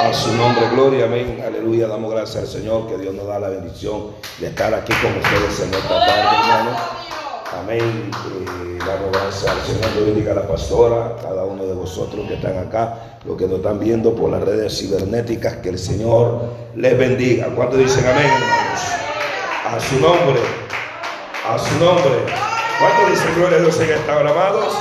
A su nombre, gloria, amén, aleluya. Damos gracias al Señor que Dios nos da la bendición de estar aquí con ustedes en esta tarde, hermanos. Amén. Eh, damos gracias al Señor. Dios bendiga a la pastora, cada uno de vosotros que están acá, los que nos están viendo por las redes cibernéticas. Que el Señor les bendiga. ¿Cuántos dicen amén, hermanos? A su nombre. A su nombre. ¿Cuántos dicen gloria a Dios en esta hora, amados?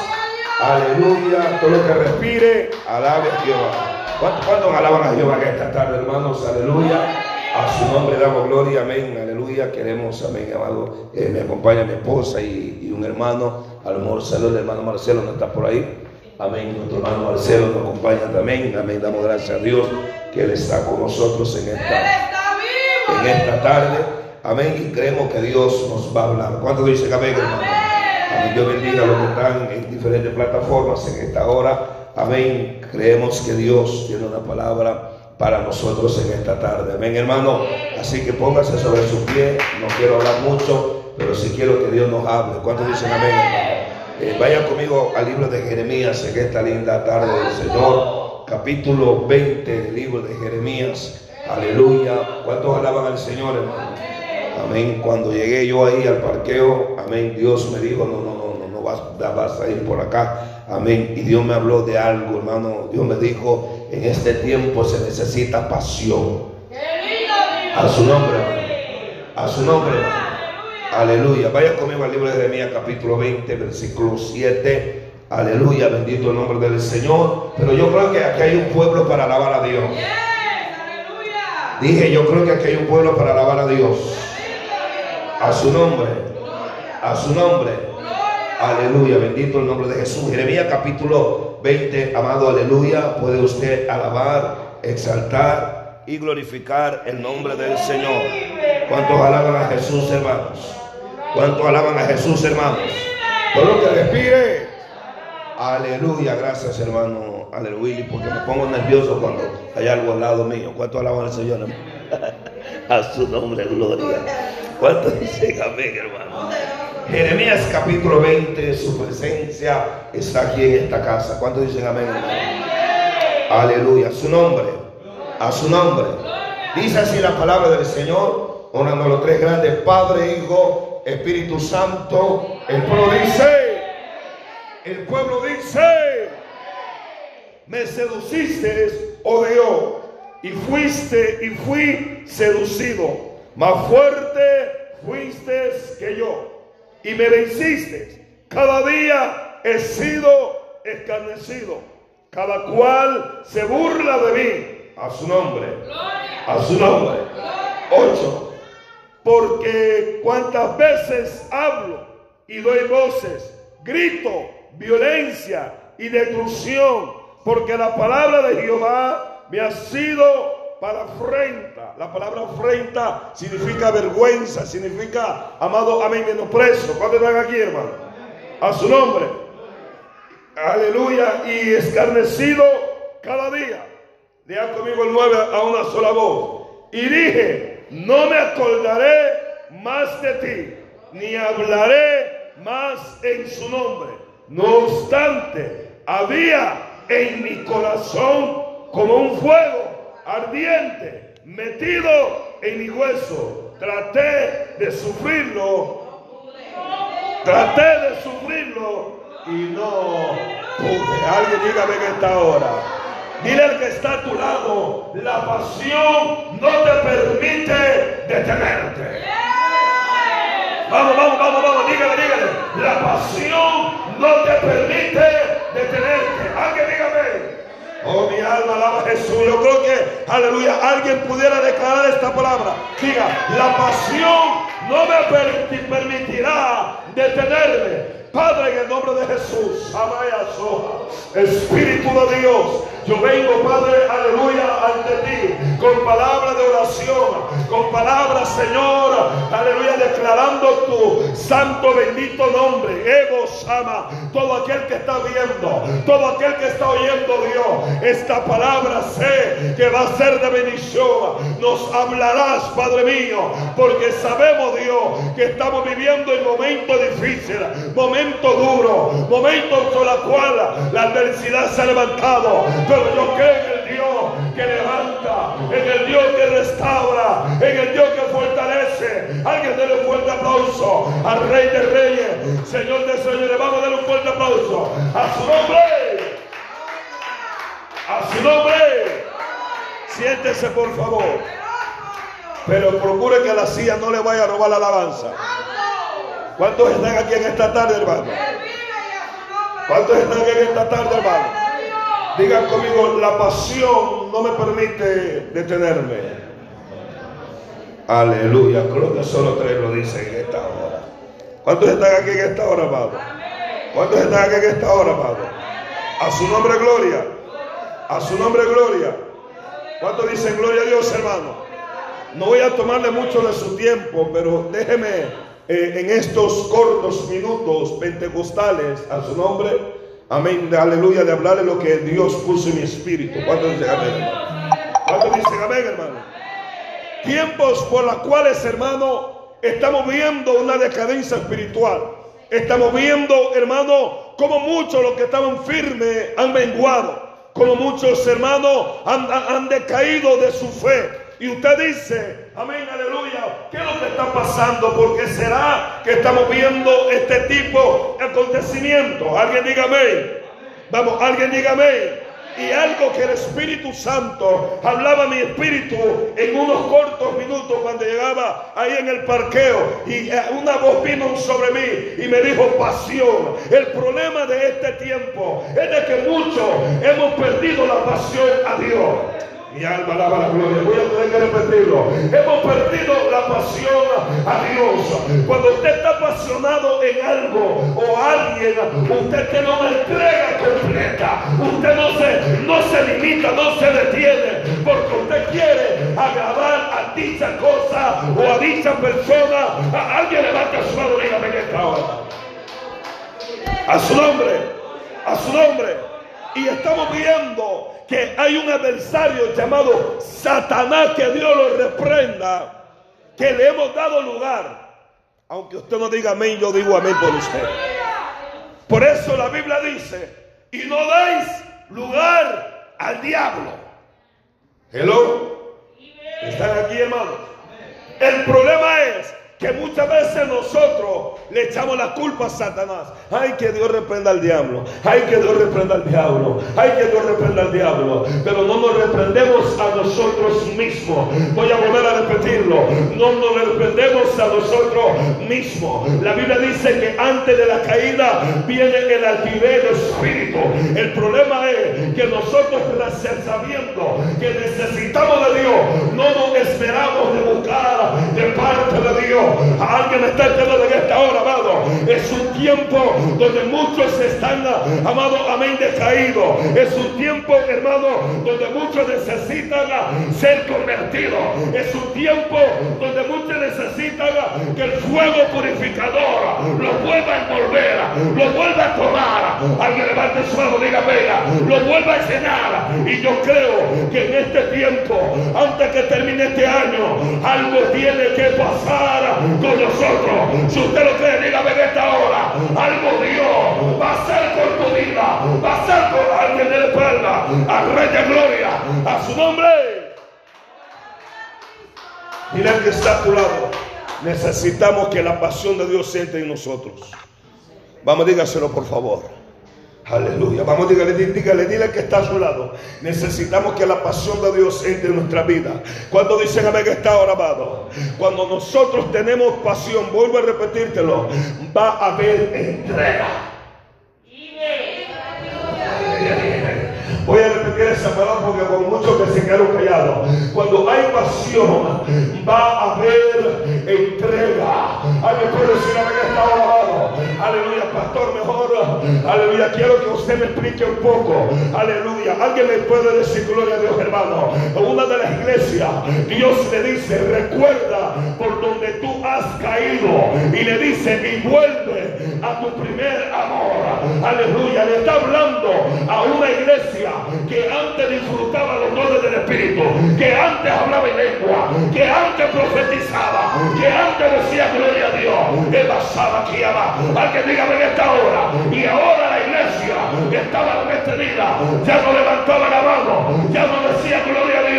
Aleluya. Todo lo que respire, alabe a Jehová. ¿Cuántos, alaban a Jehová en esta tarde, hermanos? Aleluya. A su nombre damos gloria, amén, aleluya. Queremos, amén, amado. Eh, me acompaña mi esposa y, y un hermano. A lo mejor saludos el hermano Marcelo, no está por ahí. Amén. Nuestro hermano Marcelo nos acompaña también. Amén. Damos gracias a Dios que Él está con nosotros en esta, en esta tarde. Amén. Y creemos que Dios nos va a hablar. ¿Cuántos dicen amén, hermano? Amén. Dios bendiga a los que están en diferentes plataformas en esta hora. Amén. Creemos que Dios tiene una palabra para nosotros en esta tarde. Amén, hermano. Así que póngase sobre su pie. No quiero hablar mucho, pero sí quiero que Dios nos hable. ¿Cuántos dicen amén? Eh, vayan conmigo al libro de Jeremías en esta linda tarde del Señor. Capítulo 20 del libro de Jeremías. Aleluya. ¿Cuántos alaban al Señor, hermano? Amén. Cuando llegué yo ahí al parqueo, amén, Dios me dijo, no, no, no, no, no vas a ir por acá. Amén. Y Dios me habló de algo, hermano. Dios me dijo, en este tiempo se necesita pasión. A su nombre. A su nombre. Aleluya. Vaya conmigo al libro de Jeremías, capítulo 20, versículo 7. Aleluya, bendito el nombre del Señor. Pero yo creo que aquí hay un pueblo para alabar a Dios. Dije, yo creo que aquí hay un pueblo para alabar a Dios. A su nombre. A su nombre. Aleluya, bendito el nombre de Jesús. Jeremías capítulo 20, amado, aleluya. Puede usted alabar, exaltar y glorificar el nombre del Señor. ¿Cuántos alaban a Jesús, hermanos? ¿Cuántos alaban a Jesús, hermanos? Todo lo que respire. Aleluya, gracias, hermano. Aleluya, porque me pongo nervioso cuando hay algo al lado mío. ¿Cuántos alaban al Señor? A su nombre, gloria. ¿Cuántos dicen amén, hermano? Jeremías capítulo 20, su presencia está aquí en esta casa. ¿Cuántos dicen amén? Aleluya, a su nombre, a su nombre. Dice así la palabra del Señor, honrando a los tres grandes, Padre, Hijo, Espíritu Santo. El pueblo dice, el pueblo dice, me seduciste, oh Dios, y fuiste y fui seducido. Más fuerte fuiste que yo y me venciste. Cada día he sido escarnecido. Cada cual se burla de mí. A su nombre. A su nombre. Ocho. Porque cuantas veces hablo y doy voces, grito, violencia y destrucción, porque la palabra de Jehová me ha sido para afrenta. La palabra afrenta significa vergüenza, significa, amado, amén, menosprecio. ¿Cuántos están aquí, hermano? A su nombre. Aleluya. Y escarnecido cada día. Diga conmigo el 9 a una sola voz. Y dije, no me acordaré más de ti, ni hablaré más en su nombre. No obstante, había en mi corazón como un fuego ardiente metido en mi hueso. Traté de sufrirlo. Traté de sufrirlo y no pude. Alguien dígame en esta hora. Dile al que está a tu lado, la pasión no te permite detenerte. Vamos, vamos, vamos, vamos, dígale, dígale. La pasión no te permite detenerte. Alguien dígame. Oh, mi alma alaba Jesús. Yo creo que, aleluya, alguien pudiera declarar esta palabra. Diga, la pasión no me permitirá detenerme. Padre, en el nombre de Jesús, amaya soja. Espíritu de Dios, yo vengo, Padre, aleluya, ante ti, con palabras de oración, con palabras, Señor, aleluya, declarando tu santo bendito nombre. Evo ama todo aquel que está viendo, todo aquel que está oyendo, Dios, esta palabra sé que va a ser de bendición. Nos hablarás, Padre mío, porque sabemos, Dios, que estamos viviendo en momentos difíciles, momentos duros, momentos con los cuales la adversidad se ha levantado. Pero yo creo en el Dios que levanta en el Dios que restaura, en el Dios que fortalece. Alguien déle un fuerte aplauso al Rey de Reyes, Señor de Señores. Vamos a darle un fuerte aplauso a su nombre. A su nombre. Siéntese por favor. Pero procure que la silla no le vaya a robar la alabanza. ¿Cuántos están aquí en esta tarde, hermano? ¿Cuántos están aquí en esta tarde, hermano? Digan conmigo, la pasión no me permite detenerme. Aleluya, creo que solo tres lo dicen en esta hora. ¿Cuántos están aquí en esta hora, hermano? ¿Cuántos están aquí en esta hora, hermano? A su nombre, gloria. A su nombre, gloria. ¿Cuántos dicen gloria a Dios, hermano? No voy a tomarle mucho de su tiempo, pero déjeme eh, en estos cortos minutos pentecostales a su nombre, amén, aleluya, de hablarle lo que Dios puso en mi espíritu. ¿Cuántos dicen amén? ¿Cuántos dicen amén, hermano? Tiempos por los cuales, hermano, estamos viendo una decadencia espiritual. Estamos viendo, hermano, como muchos los que estaban firmes han menguado. Como muchos hermanos han, han decaído de su fe. Y usted dice, amén, aleluya, ¿qué es lo que está pasando? Porque será que estamos viendo este tipo de acontecimiento. Alguien diga amén. Vamos, alguien diga amén. Y algo que el Espíritu Santo hablaba a mi espíritu en unos cortos minutos cuando llegaba ahí en el parqueo y eh, una voz vino sobre mí y me dijo pasión. El problema de este tiempo es de que muchos hemos perdido la pasión a Dios. Mi alma alaba la gloria. Voy a tener que repetirlo. Hemos perdido la pasión a Dios. Cuando usted está apasionado en algo o alguien, usted tiene una entrega completa. Usted no se, no se limita, no se detiene. Porque usted quiere agradar a dicha cosa o a dicha persona. A alguien levanta su mano y dígame que esta hora. A su nombre. A su nombre. Y estamos viendo que hay un adversario llamado Satanás, que Dios lo reprenda, que le hemos dado lugar. Aunque usted no diga amén, yo digo amén por usted. Por eso la Biblia dice, y no dais lugar al diablo. Hello. ¿Están aquí, hermanos? El problema es que muchas veces nosotros le echamos la culpa a Satanás. Ay, que Dios reprenda al diablo. Ay, que Dios reprenda al diablo. Ay, que Dios reprenda al diablo. Pero no nos reprendemos a nosotros mismos. Voy a volver a repetirlo. No nos reprendemos a nosotros mismos. La Biblia dice que antes de la caída viene el altivez de espíritu. El problema es que nosotros, sabiendo que necesitamos de Dios, no nos esperamos de buscar de parte de Dios. Alguien está enterado en esta hora, amado. Es un tiempo donde muchos están, amado, amén, decaídos. Es un tiempo, hermano, donde muchos necesitan ser convertidos. Es un tiempo donde muchos necesitan que el fuego purificador los vuelva a envolver, los vuelva a tomar. Alguien levante su mano, diga, venga, los vuelva a llenar. Y yo creo que en este tiempo, antes que termine este año, algo tiene que pasar con nosotros. Si usted lo cree, dígame en esta hora. Algo Dios va a hacer por tu vida. Va a hacer por alguien de la espalda. Al Rey de Gloria. A su nombre. Dile que está a tu lado. Necesitamos que la pasión de Dios entre en nosotros. Vamos, dígaselo por favor. Aleluya. Vamos, dígale, dígale, dile que está a su lado. Necesitamos que la pasión de Dios entre en nuestra vida. Cuando dicen amén que está ahora, amado. Cuando nosotros tenemos pasión, vuelvo a repetírtelo, va a haber entrega. Voy a repetir esa palabra porque con muchos que se quedaron callados. Cuando hay pasión, va a haber entrega. Alguien puede decir amén que está ahora, Aleluya, pastor, mejor. Aleluya, quiero que usted me explique un poco. Aleluya. Alguien me puede decir gloria a Dios, hermano. En una de las iglesias, Dios le dice, recuerda por donde tú has caído. Y le dice, y vuelve a tu primer amor. Aleluya. Le está hablando a una iglesia que antes disfrutaba los dones del Espíritu, que antes hablaba en lengua, que antes profetizaba, que antes decía gloria a Dios. Él basaba aquí abajo que dígame en esta hora. Y ahora la iglesia estaba detenida. Ya no levantaba la mano. Ya no decía gloria a Dios.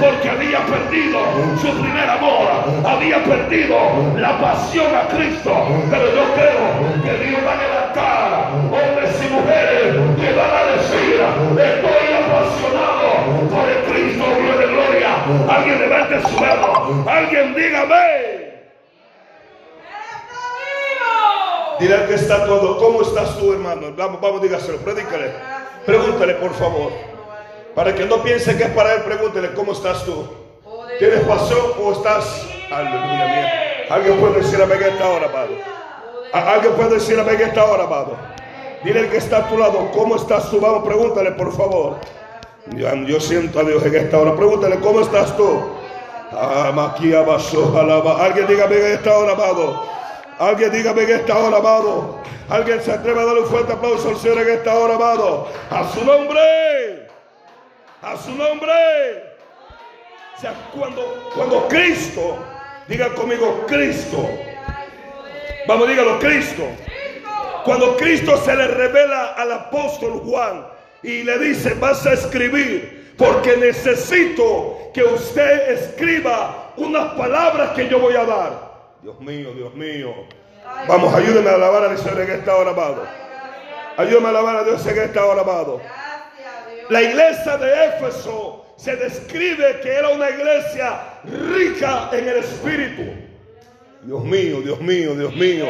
porque había perdido su primer amor, había perdido la pasión a Cristo. Pero yo creo que Dios va a levantar hombres y mujeres que van a decir, estoy apasionado por el Cristo de gloria. Alguien levante su mano, alguien dígame. Dile al que está todo, ¿cómo estás tú, hermano? Vamos, vamos, dígaselo, predícale. Pregúntale, por favor. Para que no piense que es para él, pregúntele, ¿cómo estás tú? ¿Tienes pasión o estás? Aleluya, mía. Alguien puede decir amén esta hora, amado. Alguien puede decir amén esta hora, amado. Dile al que está a tu lado, ¿cómo estás tú? Vamos, pregúntale, por favor. Yo, siento a Dios en esta hora. Pregúntale, ¿cómo estás tú? Alguien dígame en esta hora, amado. Alguien dígame en esta hora, amado. Alguien se atreve a darle un fuerte aplauso al Señor en esta hora, amado. A su nombre. A su nombre. O sea, cuando, cuando Cristo, diga conmigo, Cristo. Vamos, dígalo, Cristo. Cuando Cristo se le revela al apóstol Juan y le dice, vas a escribir, porque necesito que usted escriba unas palabras que yo voy a dar. Dios mío, Dios mío. Vamos, ayúdeme a alabar a Dios en esta hora, amado. Ayúdame a alabar a Dios en esta hora, amado. La iglesia de Éfeso se describe que era una iglesia rica en el espíritu. Dios mío, Dios mío, Dios mío.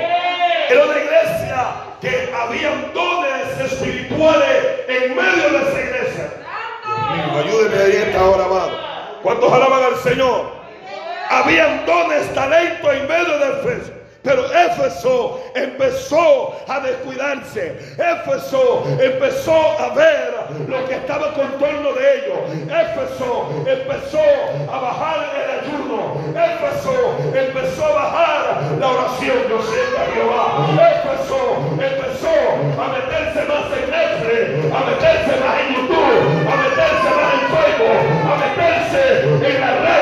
Era una iglesia que habían dones espirituales en medio de esa iglesia. Dios mío, ayúdeme ahí esta hora, amado. ¿Cuántos alaban al Señor? Habían dones, talento en medio de Éfeso. Pero Éfeso empezó a descuidarse. Éfeso empezó a ver lo que estaba con torno de ellos. Éfeso empezó a bajar el ayuno. Éfeso empezó a bajar la oración. Yo sé que Jehová. Éfeso empezó a meterse más en Netflix, a meterse más en YouTube, a meterse más en Facebook, a meterse en las redes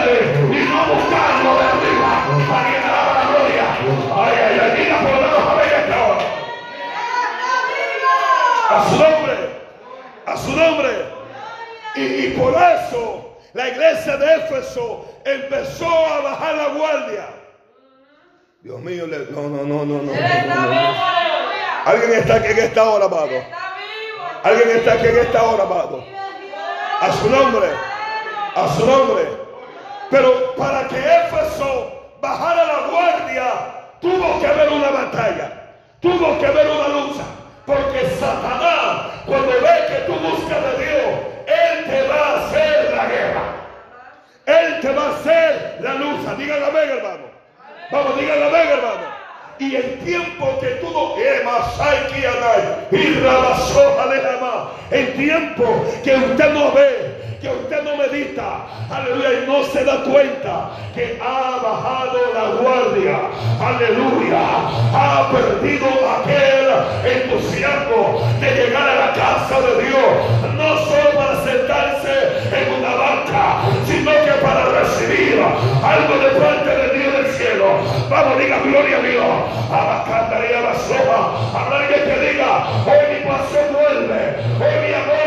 Éfeso empezó a bajar la guardia. Dios mío, no, no, no, no, no. Alguien está aquí en esta hora, amado. Alguien está aquí en esta hora, amado. A su nombre, a su nombre. Pero para que Éfeso bajara la guardia, Tuvo que haber una batalla. Tuvo que haber una lucha. Porque Satanás, cuando ve que tú buscas de Dios, Él te va a hacer la guerra. Él te va a hacer la lucha. Díganle amén, hermano. Vamos, díganle amén, hermano. Y el tiempo que tú no el tiempo que usted no ve, que usted no medita, aleluya, y no se da cuenta que ha bajado la guardia, aleluya, ha perdido aquel entusiasmo de llegar a la casa de Dios, no solo para sentarse en una banca, sino que para recibir algo de parte de Dios del cielo. Vamos, diga gloria a Dios. Abacandaría la soja. Habrá alguien que diga, hoy mi pasión vuelve, hoy mi amor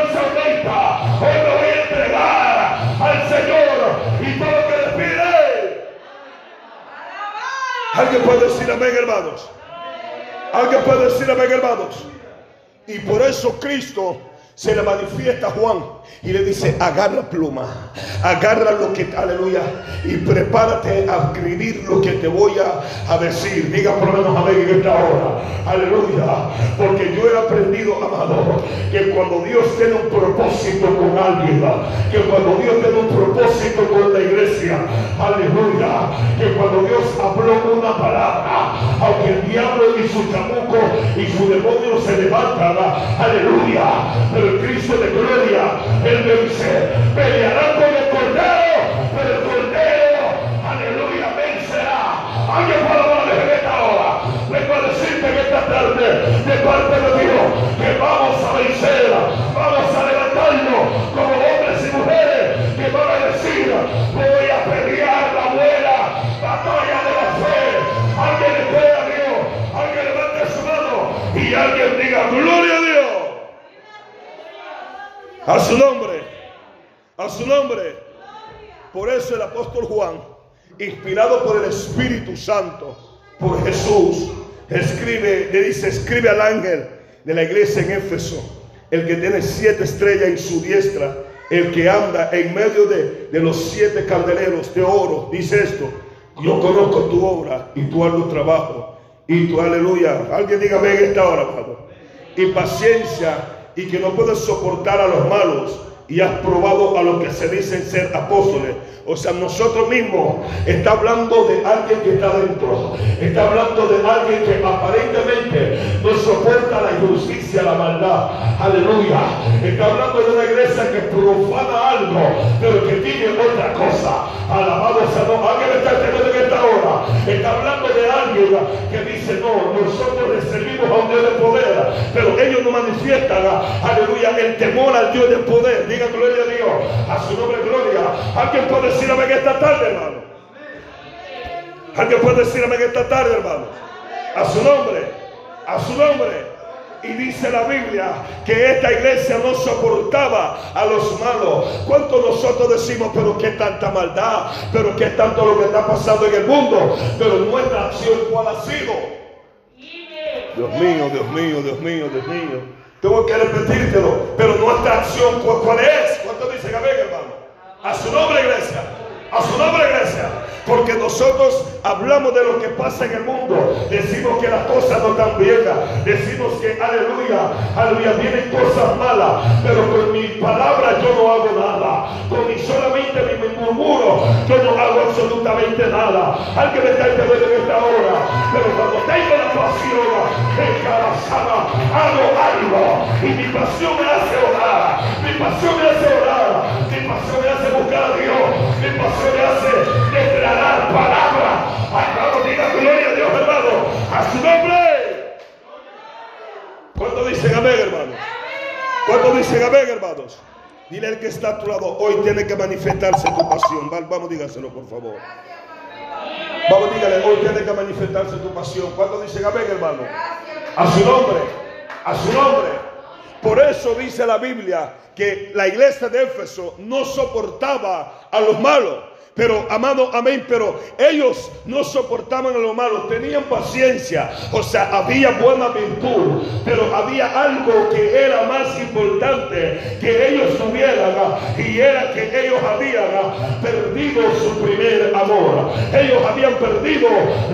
Alguien puede decir amén, hermanos. Alguien puede decir amén, hermanos. Y por eso Cristo se le manifiesta Juan y le dice, agarra pluma, agarra lo que, aleluya, y prepárate a escribir lo que te voy a, decir. Diga por lo menos amén en esta hora, aleluya, porque yo he aprendido, amado, que cuando Dios tiene un propósito con alguien, que cuando Dios tiene un propósito con la iglesia, aleluya, que cuando Dios habló una palabra, aunque el diablo y su chamuco y su demonio se levantan, aleluya, el Cristo de gloria, Él me dice, pelearán con el Cordero, pero el Cordero, aleluya, vencerá. Alguien puede hablar en esta hora. Vengo a decirte que esta tarde, de parte de Dios, que vamos a vencer, vamos a levantarnos como hombres y mujeres que van a decir, voy a pelear la buena batalla de la fe. Alguien le a Dios, alguien levante su mano y alguien diga, gloria a su nombre. A su nombre. Por eso el apóstol Juan, inspirado por el Espíritu Santo, por Jesús, escribe, le dice, escribe al ángel de la iglesia en Éfeso, el que tiene siete estrellas en su diestra, el que anda en medio de, de los siete candeleros de oro, dice esto, yo conozco tu obra y tu arduo trabajo y tu aleluya. Alguien diga, ven esta hora, Padre. Y paciencia y que no puedes soportar a los malos y has probado a los que se dicen ser apóstoles. O sea, nosotros mismos está hablando de alguien que está dentro. Está hablando de alguien que aparentemente no soporta la injusticia, la maldad. Aleluya. Está hablando de una iglesia que profana algo, pero que tiene otra cosa. Alabado sea Dios. Alguien está entendiendo en esta hora. Está hablando que dice, no, nosotros recibimos a un Dios de poder, pero ellos no manifiestan, aleluya, el temor al Dios de poder diga gloria a Dios. A su nombre, gloria. Alguien puede decir amén esta tarde, hermano. Alguien puede decir amén esta tarde, hermano. A su nombre. A su nombre. Y dice la Biblia que esta iglesia no soportaba a los malos. ¿Cuánto nosotros decimos, pero qué tanta maldad? Pero qué tanto lo que está pasando en el mundo? Pero nuestra acción, ¿cuál ha sido? Dios mío, Dios mío, Dios mío, Dios mío. Tengo que repetírtelo. Pero nuestra acción, ¿cuál, es? ¿Cuánto dicen amén, hermano? A su nombre, iglesia. A su nombre, iglesia. Porque nosotros hablamos de lo que pasa en el mundo. Decimos que las cosas no están bien. Decimos que, aleluya, aleluya, vienen cosas malas. Pero con mi palabra yo no hago nada. Con mi solamente mi, murmuro yo no hago absolutamente nada. Alguien me está entendiendo en esta hora. Pero cuando tengo la pasión encarazada, hago algo. Y mi pasión me hace orar. Mi pasión me hace orar. Mi pasión me hace buscar a Dios. Pasión me hace declarar palabra. Acabo diga gloria a Dios, hermano. A su nombre. ¿Cuánto dicen amén, hermano? ¿Cuánto dicen amén, hermanos? Dile al que está a tu lado, hoy tiene que manifestarse tu pasión. Vamos, dígaselo, por favor. Vamos, dígale, hoy tiene que manifestarse tu pasión. ¿Cuánto dicen amén, hermano? A su nombre, a su nombre. Por eso dice la Biblia que la iglesia de Éfeso no soportaba a los malos. Pero, amado, amén, pero ellos no soportaban lo malo, tenían paciencia, o sea, había buena virtud, pero había algo que era más importante que ellos tuvieran, y era que ellos habían perdido su primer amor, ellos habían perdido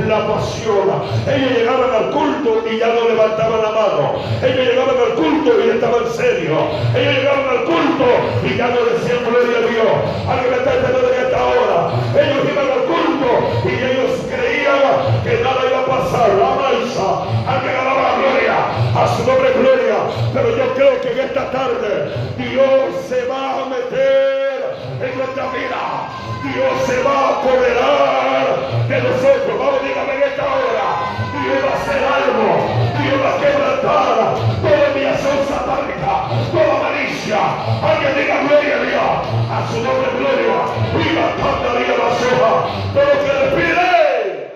la pasión, ellos llegaban al culto y ya no levantaban la mano, ellos llegaban al culto y estaban serios, ellos llegaban al culto y ya no decían gloria a Dios, alguien me está entendiendo en esta hora. Ellos iban al culto y ellos creían que nada iba a pasar. La mansa, alguien alaba la gloria, a su nombre gloria. Pero yo creo que en esta tarde Dios se va a meter en nuestra vida. Dios se va a apoderar de nosotros. Vamos, dígame en esta hora. Dios va a hacer algo. Dios va a quebrantar satánica, toda malicia. Alguien diga gloria a Dios. A su nombre gloria. Viva tanta vida la soja. Todo lo que le pide.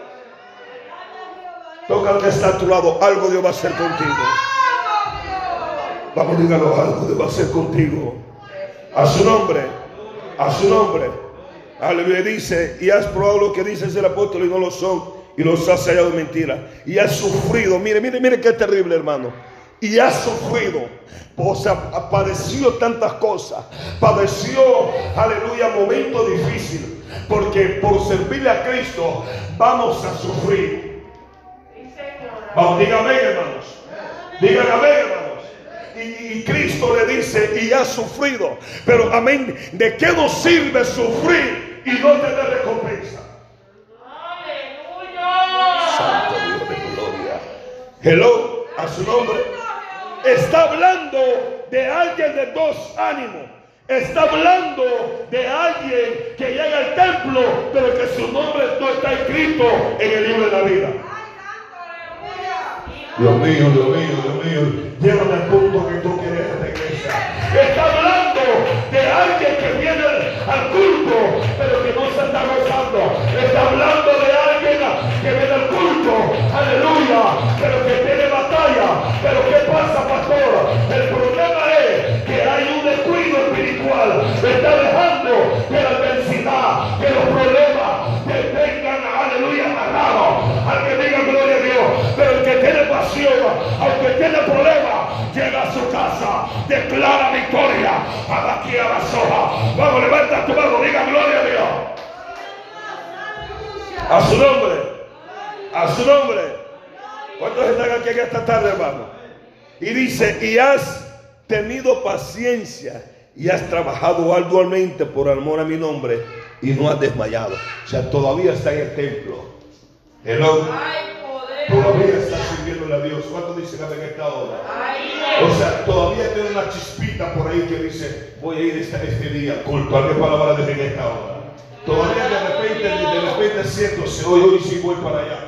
Toca al que está a tu lado. Algo Dios va a hacer contigo. Vamos, dígalo. Algo Dios va a hacer contigo. A su nombre. A su nombre. Aleluya. Dice, y has probado lo que dice el apóstol y no lo son. Y los has hallado mentira. Y has sufrido. Mire, mire, mire qué terrible, hermano. Y has sufrido. O sea, padeció tantas cosas. Padeció, aleluya, momentos difíciles. Porque por servirle a Cristo vamos a sufrir. Vamos, dígame, hermanos. Dígame, hermanos. Y, y, Cristo le dice, y has sufrido. Pero amén, ¿de qué nos sirve sufrir y no tener recompensa? Santo Dios de gloria. Hello, a su nombre. Está hablando de alguien de dos ánimos. Está hablando de alguien que llega al templo, pero que su nombre no está escrito en el libro de la vida. Dios mío, Dios mío, Dios mío, llévame al punto que tú quieres en la iglesia. Está hablando de alguien que viene al culto, pero que no se está gozando. Está hablando de alguien que viene al culto, aleluya, pero que. Pero ¿qué pasa, pastor? El problema es que hay un descuido espiritual. Está dejando que la adversidad, que los problemas te tengan, aleluya, amarrado. Al que diga gloria a Dios. Pero el que tiene pasión, aunque tiene problemas, llega a su casa, declara victoria. A la a la soja. Vamos, levanta tu mano, diga gloria a Dios. A su nombre. A su nombre. ¿Cuántos están aquí en esta tarde, hermano? Y dice, y has tenido paciencia y has trabajado arduamente por amor a mi nombre y no has desmayado. O sea, todavía está en el templo. Hello. Todavía está sirviendo a Dios. ¿Cuánto dicen en esta hora? O sea, todavía tiene una chispita por ahí que dice, voy a ir este, este día culto. Alguien para hablar de en esta hora. Todavía de repente, de repente siéntose, hoy, hoy sí voy para allá.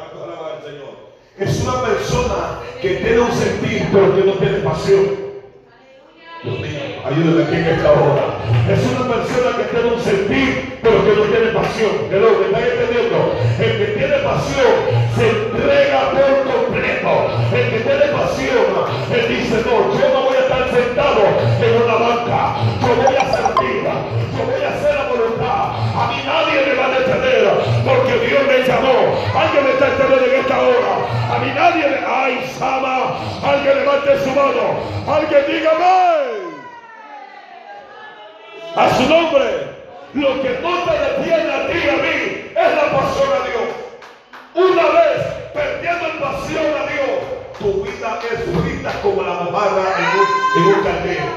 Es una persona que tiene un sentir, pero que no tiene pasión. Dios mío, ayúdame aquí en esta hora. Es una persona que tiene un sentir, pero que no tiene pasión. ¿Me está entendiendo? El que tiene pasión se entrega esta hora. A mí nadie me... ¡Ay, Sama! Alguien levante su mano. Alguien dígame. A su nombre. Lo que no te detiene a ti y a mí es la pasión a Dios. Una vez perdiendo la pasión a Dios, tu vida es frita como la mojarra en un, en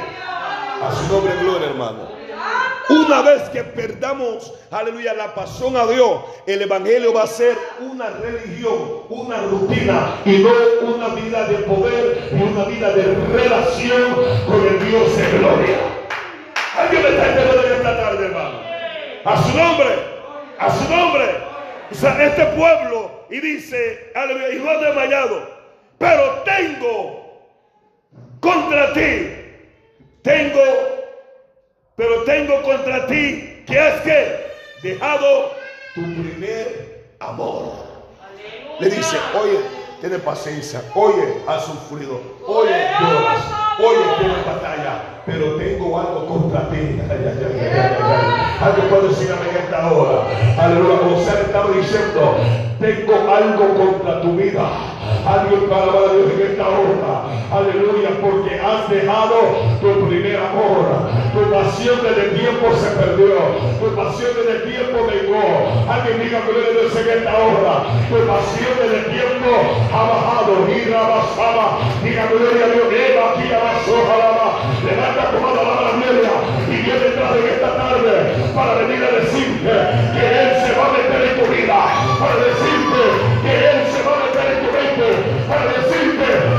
A su nombre, gloria, hermano. Una vez que perdamos, aleluya, la pasión a Dios, el Evangelio va a ser una religión, una rutina y no una vida de poder y una vida de relación con el Dios de gloria. Alguien me está entendiendo en esta tarde, hermano. A su nombre, a su nombre. O sea, este pueblo, y dice, aleluya, y no ha desmayado, pero tengo contra ti, tengo, pero tengo contra ti, que es que dejado tu primer amor. Le dice, oye, tiene paciencia, oye, ha sufrido, oye, lloras, oye, tiene batalla pero tengo algo contra ti. Algo puedo decir en esta hora. Aleluya. José estaba diciendo, tengo algo contra tu vida. Alguien para a Dios en esta hora. Aleluya, porque has dejado tu primer amor. Tu pasión desde tiempo se perdió. Tu pasión desde tiempo vengó. Alguien diga gloria a Dios en esta hora. Tu pasión desde tiempo ha bajado. La basaba. Diga gloria a Dios. Eva aquí la basó, tomado la media y viene detrás de esta tarde para venir a decirte que Él se va a meter tu para decirte que Él se va a meter en tu mente, para decirte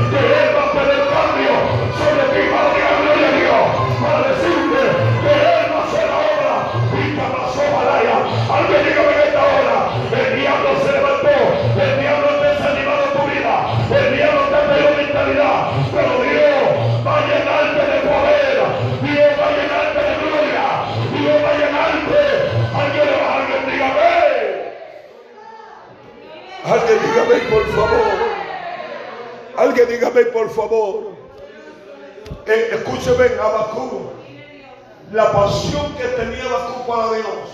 dígame por favor. Alguien dígame por favor. Eh, escúcheme, Abacú. La pasión que tenía Abacú para Dios.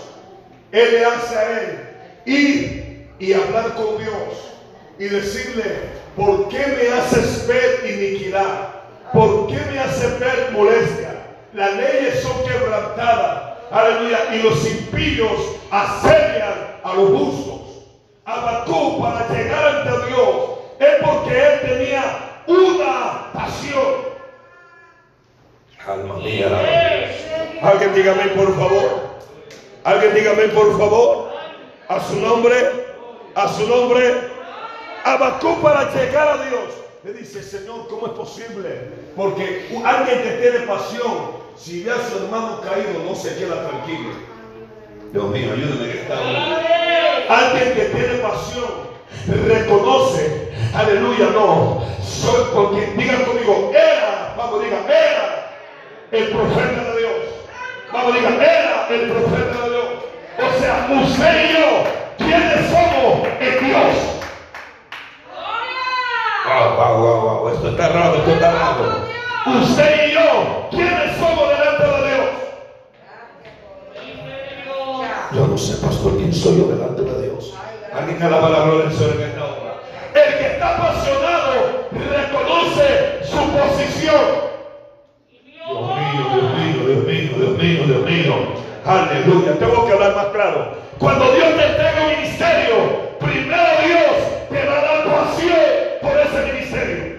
Él le hace a él ir y hablar con Dios y decirle, ¿por qué me haces ver iniquidad? ¿Por qué me haces ver molestia? las leyes son quebrantadas. Aleluya. Y los impíos asedian a los justos. Abacú para llegar ante Dios es porque él tenía una pasión. Alma mía. Alguien dígame por favor. Alguien dígame por favor. A su nombre. A su nombre. Abacú para llegar a Dios. Le dice, Señor, ¿cómo es posible? Porque alguien que tiene pasión si ve a su hermano caído, no se queda tranquilo. Dios mío, ayúdame esta hora. Alguien que tiene reconoce, aleluya, no. Soy porque, digan conmigo, era, vamos, digan, era el profeta de Dios. Vamos, digan, era el profeta de Dios. O sea, usted y yo, ¿quiénes somos en Dios? Wow, wow, wow, wow, esto está raro, esto está raro. Usted y yo, ¿quiénes somos delante de Dios? Yo no sé, pastor, quién soy yo delante de Dios. Alguien alaba la gloria del Señor en esta hora. El que está apasionado conoce su posición. Dios mío, Dios mío, Dios mío, Dios mío, Dios mío. Aleluya. Tengo que hablar más claro. Cuando Dios te entrega un ministerio, primero Dios te va a dar pasión por ese ministerio.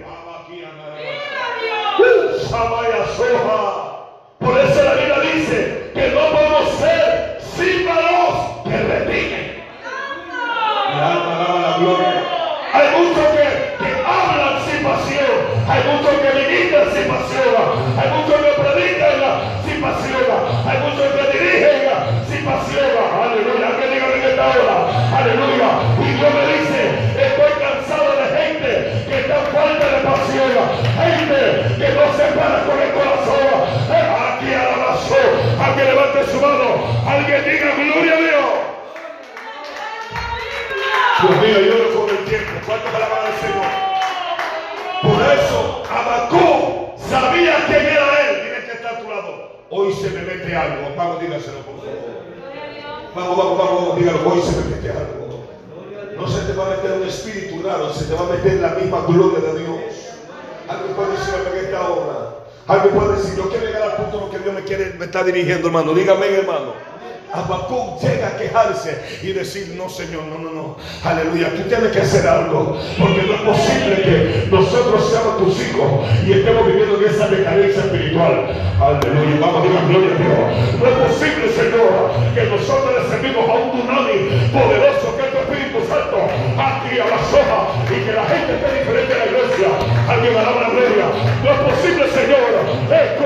Por eso la Biblia dice que no podemos ser símbolos que repiten. La gloria. Hay muchos que, que hablan sin pasión. Hay muchos que militan sin pasión. Hay muchos que predican sin pasión. Hay muchos que dirigen sin pasión. Aleluya. Que diga en esta hora. Aleluya. Y Dios me dice, estoy cansado de gente que está falta de pasión. Gente que no se para con el corazón. Aquí a la Alguien levante su mano. Alguien diga gloria a Dios. Dios mío, yo no con el tiempo. ¿Cuánto palabras del Señor? Por eso, Abacú sabía quién era él. Dile que está a tu lado. Hoy se me mete algo. Vamos, dígaselo, por favor. Vamos, vamos, vamos, dígalo. Hoy se me mete algo. No se te va a meter un espíritu raro, se te va a meter la misma gloria de Dios. Alguien puede decirme en esta hora. Alguien puede decir, yo quiero llegar al punto en lo que Dios me quiere, me está dirigiendo, hermano. Dígame, hermano. Habacuc llega a quejarse y decir, no Señor, no, no, no, aleluya, tú tienes que hacer algo, porque no es posible que nosotros seamos tus hijos y estemos viviendo en esa decadencia espiritual. Aleluya, vamos a decir gloria a Dios. No es posible, Señor, que nosotros le servimos a un Dunami poderoso que es tu Espíritu Santo aquí a la soja y que la gente esté diferente a la iglesia. Alguien alaba la gloria. No es posible, Señor, esto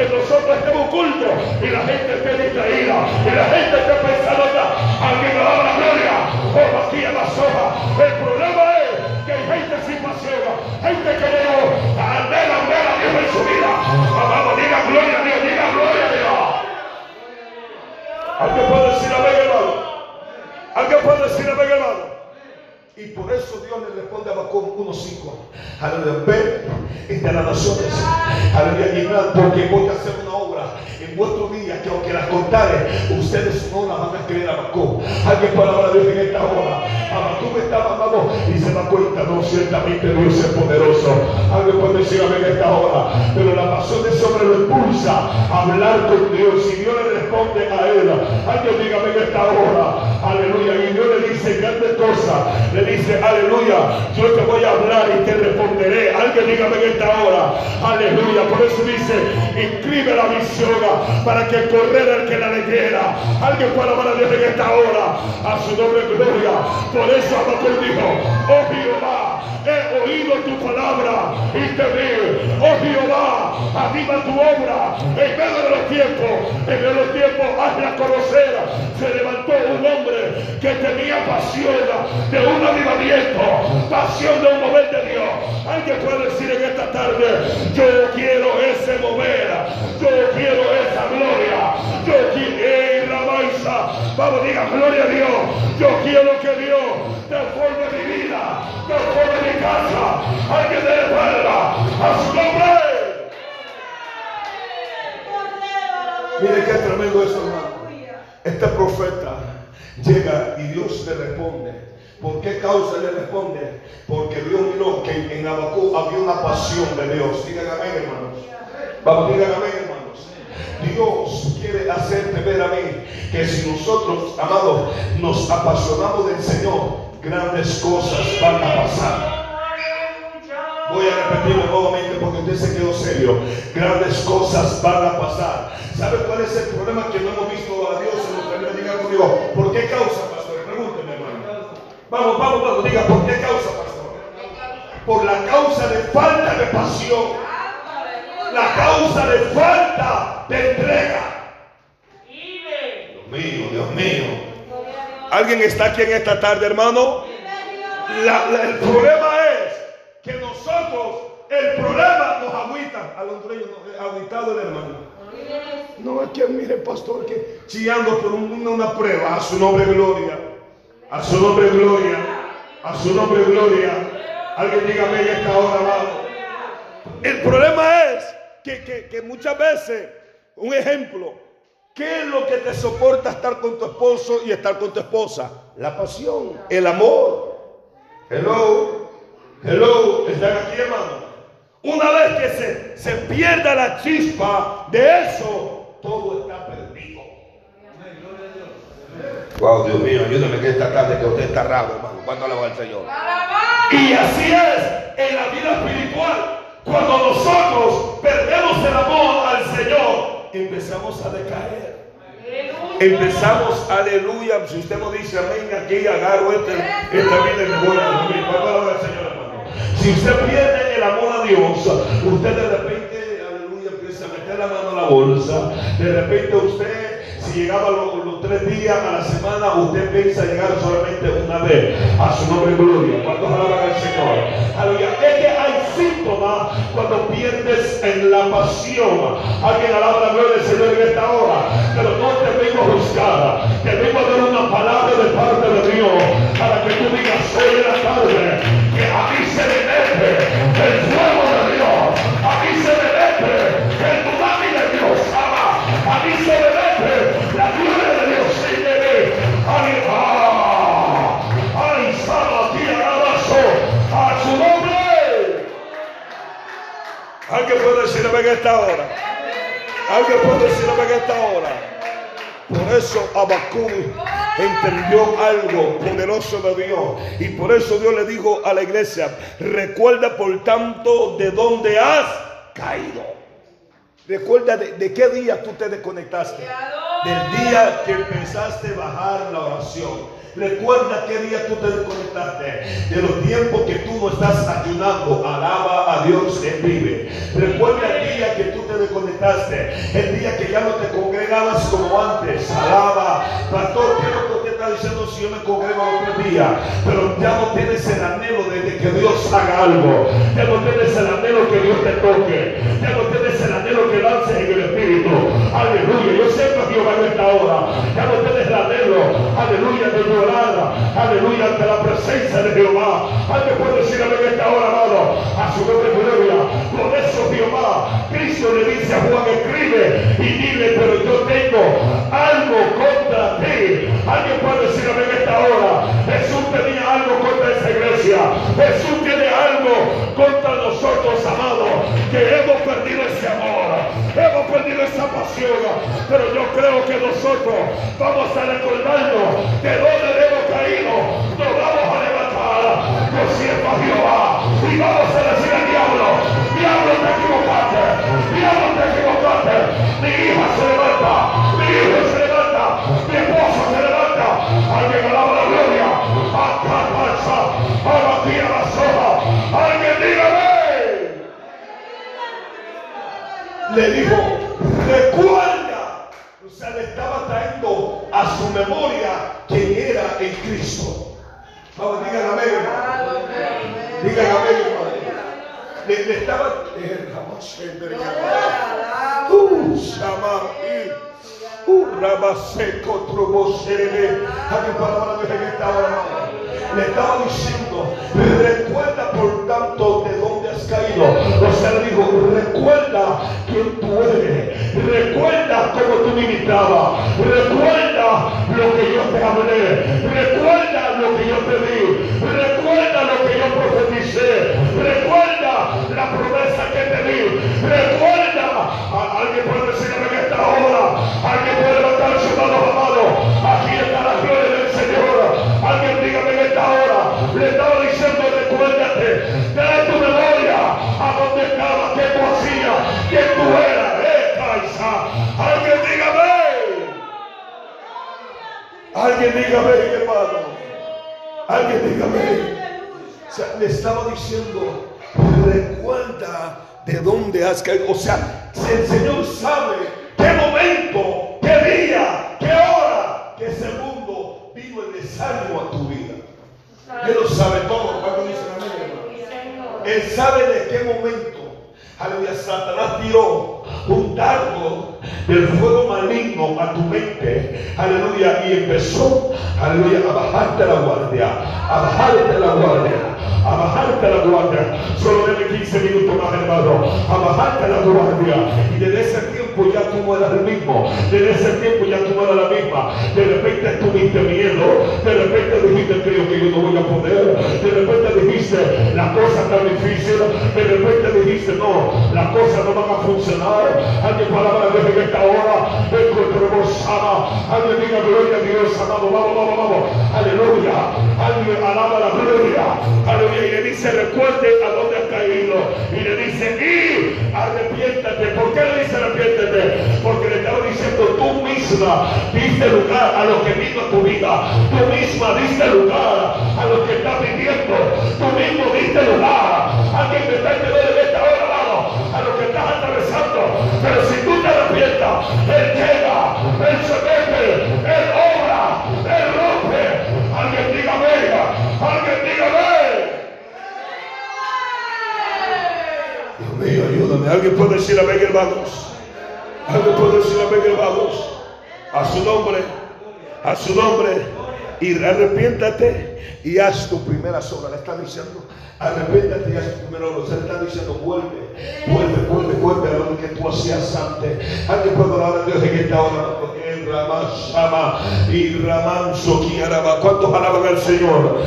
que nosotros estemos ocultos y la gente esté distraída y la gente esté pensando alguien me da la gloria o aquí en la soja el problema es que hay gente sin pasión gente que no anhela ver a Dios en su vida. Vamos diga gloria a Dios diga gloria a Dios. Alguien puede decir amén hermano. Alguien puede decir amén hermano y por eso Dios le responde a Bacón 1.5. Aleluya. Ven entre las naciones. Aleluya. Porque voy a hacer una obra en vuestro día que aunque las contare, ustedes no las van a creer a Bacón. Alguien hablar de Dios en esta hora. Abacú estaba, vamos, y se da cuenta, no, ciertamente Dios es poderoso. Alguien puede decir en esta hora. Pero la pasión de ese hombre lo impulsa a hablar con Dios. Y Dios le responde a él. Alguien dígame en esta hora. Aleluya. Y Dios le dice grandes cosas dice, aleluya, yo te voy a hablar y te responderé. Alguien dígame en esta hora, aleluya. Por eso dice, inscribe la visión para que corriera el que la leyera. Alguien puede hablar a Dios en esta hora, a su nombre gloria. Por eso Abacón dijo, oh Jehová, oído tu palabra y te vi. Oh Jehová, aviva tu obra en medio de los tiempos. En medio de los tiempos, hazla conocer. Se levantó un hombre que tenía pasión de una pasión de un mover de Dios. Alguien puede decir en esta tarde, yo quiero ese mover, yo quiero esa gloria, yo quiero la baisa. Vamos, diga gloria a Dios. Yo quiero que Dios transforme mi nombre. Mire qué tremendo eso, hermano. Este profeta llega y Dios le responde. ¿Por qué causa le responde? Porque Dios miró que en Abacú había una pasión de Dios. Digan amén, hermanos. Vamos, digan amén, hermanos. Dios quiere hacerte ver a mí que si nosotros, amados, nos apasionamos del Señor, grandes cosas van a pasar. Voy a repetirlo nuevamente porque usted se quedó serio. Grandes cosas van a pasar. ¿Sabe cuál es el problema? Que no hemos visto a Dios en nuestra vida. Diga conmigo, ¿por qué causa? Vamos, vamos, vamos, diga, ¿por qué causa, pastor? Por la causa de falta de pasión. La causa de falta de entrega. Dios mío, Dios mío. ¿Alguien está aquí en esta tarde, hermano? el problema es que nosotros, el problema nos agüita. Al hondureño, agüitado el hermano. No es que mire, pastor, que chillando por una prueba, a su nombre gloria. A su nombre gloria. A su nombre gloria. Alguien dígame en esta hora, amado. El problema es que, que, muchas veces, un ejemplo, ¿qué es lo que te soporta estar con tu esposo y estar con tu esposa? La pasión, el amor. Hello. Hello, ¿están aquí, hermano? Una vez que se, se pierda la chispa de eso, todo está perdido. Wow, Dios mío, ayúdame que esta tarde que usted está raro, hermano. ¿Cuánto alaba al Señor? Y así es en la vida espiritual. Cuando nosotros perdemos el amor al Señor, empezamos a decaer. Empezamos, aleluya. Si usted no dice amén, aquí agarro este, este viene de buena. ¿Cuánto alaba al Señor, hermano? Si usted pierde el amor a Dios, usted de repente, aleluya, empieza a meter la mano en la bolsa. De repente usted si llegaba los, tres días a la semana, usted piensa llegar solamente una vez a su nombre gloria. Cuando alaban al Señor. Es que hay síntomas cuando pierdes en la pasión. Alguien alaba la gloria del Señor en esta hora. Pero no te vengo a buscar. Te vengo a dar una palabra de parte de Dios para que tú digas hoy en la tarde que a mí se me Alguien puede decirme en esta hora. Alguien puede decirme en esta hora. Por eso Abacú entendió algo poderoso de Dios. Y por eso Dios le dijo a la iglesia, recuerda por tanto de dónde has caído. Recuerda de qué día tú te desconectaste del día que empezaste a bajar la oración. Recuerda qué día tú te desconectaste. De los tiempos que tú no estás ayunando. Alaba a Dios que vive. Recuerda el día que tú te desconectaste. El día que ya no te congregabas como antes. Alaba. Pastor, ¿qué que está diciendo si yo me congrego otro día? Pero ya no tienes el anhelo de que Dios haga algo. Ya no tienes el anhelo que Dios te toque. Ya no tienes el anhelo que lances en el Espíritu. Aleluya. Yo siempre Dios en esta hora. Ya no tienes el anhelo. Aleluya. De llorar. Aleluya. Ante la presencia de Jehová. Alguien puede decir en esta hora, amado. A su nombre gloria. Por eso Jehová. Cristo le dice a Juan, escribe y dile, pero yo tengo algo contra ti. Alguien puede decir en esta hora. Jesús tenía algo contra esa iglesia. Jesús tiene algo contra nosotros, amados. Que hemos perdido ese amor. Hemos perdido esa pasión. Pero yo creo que nosotros vamos a recordarnos de dónde hemos caído. Nos vamos a levantar por siempre a Jehová. Y vamos a decir al diablo, diablo te equivocaste, diablo te equivocaste. Mi hija se levanta, mi hijo se levanta, mi esposo se. Alguien alaba la gloria. Acá pasa, abatía las hojas. Alguien dígame. Le dijo, recuerda. O sea, le estaba trayendo a su memoria quién era el Cristo. Vamos, digan amén. Digan amén, hermano. Le, le estaba. Eh, Uh, Uh, Rabaseco, Troboserebe. Alguien palabra de en esta hora. Le estaba diciendo, recuerda por tanto de dónde has caído. O sea, le dijo, recuerda quién tú eres. Recuerda cómo tú me imitabas. Recuerda lo que yo te hablé. Recuerda lo que yo te di. Recuerda lo que yo profeticé. Recuerda la promesa que te di. Recuerda. Alguien puede decirme en esta hora. Alguien puede levantar su mano amado. Aquí está la gloria del Señor. Alguien dígame en esta hora. Le estaba diciendo, recuérdate. Trae tu memoria a donde estaba, qué tú hacías, quién tú eras. Eh. Alguien dígame. Alguien dígame, hermano. Alguien dígame. O le estaba diciendo, recuerda de dónde has caído. O sea, el Señor sabe qué momento, qué día, qué hora, qué segundo vino el desánimo a tu vida. Él lo sabe todo. ¿Cuánto dicen amén, hermano? Él sabe de qué momento. Aleluya, Satanás tiró un dardo del fuego maligno a tu mente. Aleluya, y empezó, aleluya, a bajarte la guardia, a bajarte la guardia, a bajarte la guardia. Solo debe 15 minutos más, hermano, a bajarte la guardia. Y desde ese tiempo ya tú no eras el mismo. Desde ese tiempo ya tú no eras la misma. De repente tuviste miedo. De repente dijiste, creo que yo no voy a poder. La cosa decir, de repente dijiste, no, las cosas no van a funcionar. Alguien palabra de que esta hora encontremos sana. Alguien diga gloria a Dios, amado. Vamos, vamos, vamos. Aleluya. Alguien alaba la gloria. Aleluya. Y le dice, recuerde a dónde Y le dice, y arrepiéntate. ¿Por qué le dice arrepiéntate? Porque le estaba diciendo, tú misma diste lugar a lo que vino a tu vida. Tú misma diste lugar a lo que está viviendo. Tú mismo diste lugar. Alguien que está en esta hora, a lo que estás atravesando. Pero si tú te arrepientas, Él llega, Él se mete, Él obra, Él rompe. Alguien diga venga, alguien diga Dios mío, ayúdame. Alguien puede decir amén, hermanos. Alguien puede decir amén, hermanos. A su nombre, a su nombre. Y arrepiéntate y haz tu primera obras. Le está diciendo, Arrepiéntate y haz primero Se está diciendo, vuelve, vuelve, vuelve, vuelve a lo que tú hacías antes. Alguien puede hablar a Dios en esta hora. Y Ramanso ¿Cuántos alaban al Señor?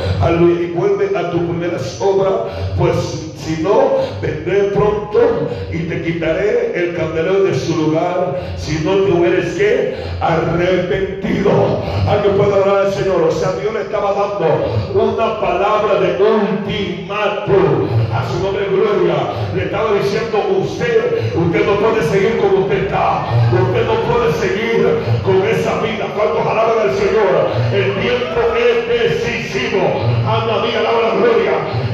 Y vuelve a tu primera obra, pues si no, vendré pronto y te quitaré el candelero de su lugar. Si no te hubieres que arrepentido. Alguien puede hablar al Señor. O sea, Dios le estaba dando una palabra de ultimato a su nombre gloria. Le estaba diciendo usted, usted no puede seguir como usted está. Usted no puede seguir con esa vida. Cuando alaban al Señor, el tiempo es decisivo. Anda, mía, la gloria.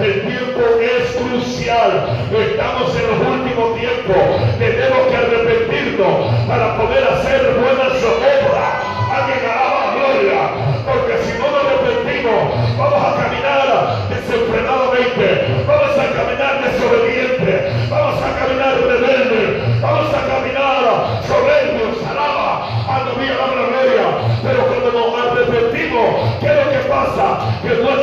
El tiempo es crucial Estamos en los últimos tiempos. Tenemos que arrepentirnos para poder hacer buenas obras. Alguien alaba gloria. Porque si no nos arrepentimos, vamos a caminar desenfrenadamente. Vamos a caminar desobediente. Vamos a caminar rebelde. Vamos a caminar soberbios. Alaba. Mío, la gloria. Pero cuando nos arrepentimos, ¿qué es lo que pasa? Que nuestra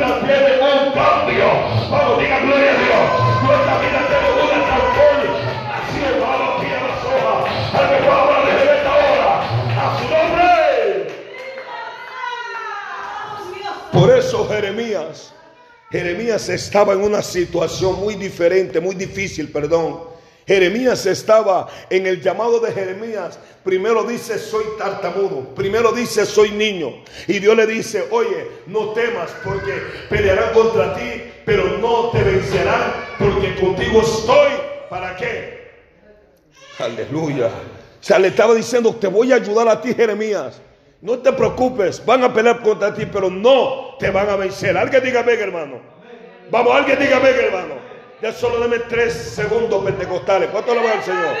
tiene un cambio. Vamos, diga gloria a Dios. Nuestra vida tiene una transformación. Vamos aquí a las hojas. Al que pueda hablar desde esta hora. A su nombre. Por eso Jeremías, Jeremías estaba en una situación muy diferente, muy difícil, perdón. Jeremías estaba en el llamado de Jeremías. Primero dice, soy tartamudo. Primero dice, soy niño. Y Dios le dice, oye, no temas porque pelearán contra ti, pero no te vencerán porque contigo estoy. ¿Para qué? Aleluya. O sea, le estaba diciendo, te voy a ayudar a ti, Jeremías. No te preocupes, van a pelear contra ti, pero no te van a vencer. Alguien diga, venga, hermano. Vamos, alguien diga, hermano. Ya solo deme tres segundos pentecostales. ¿Cuánto le va al Señor?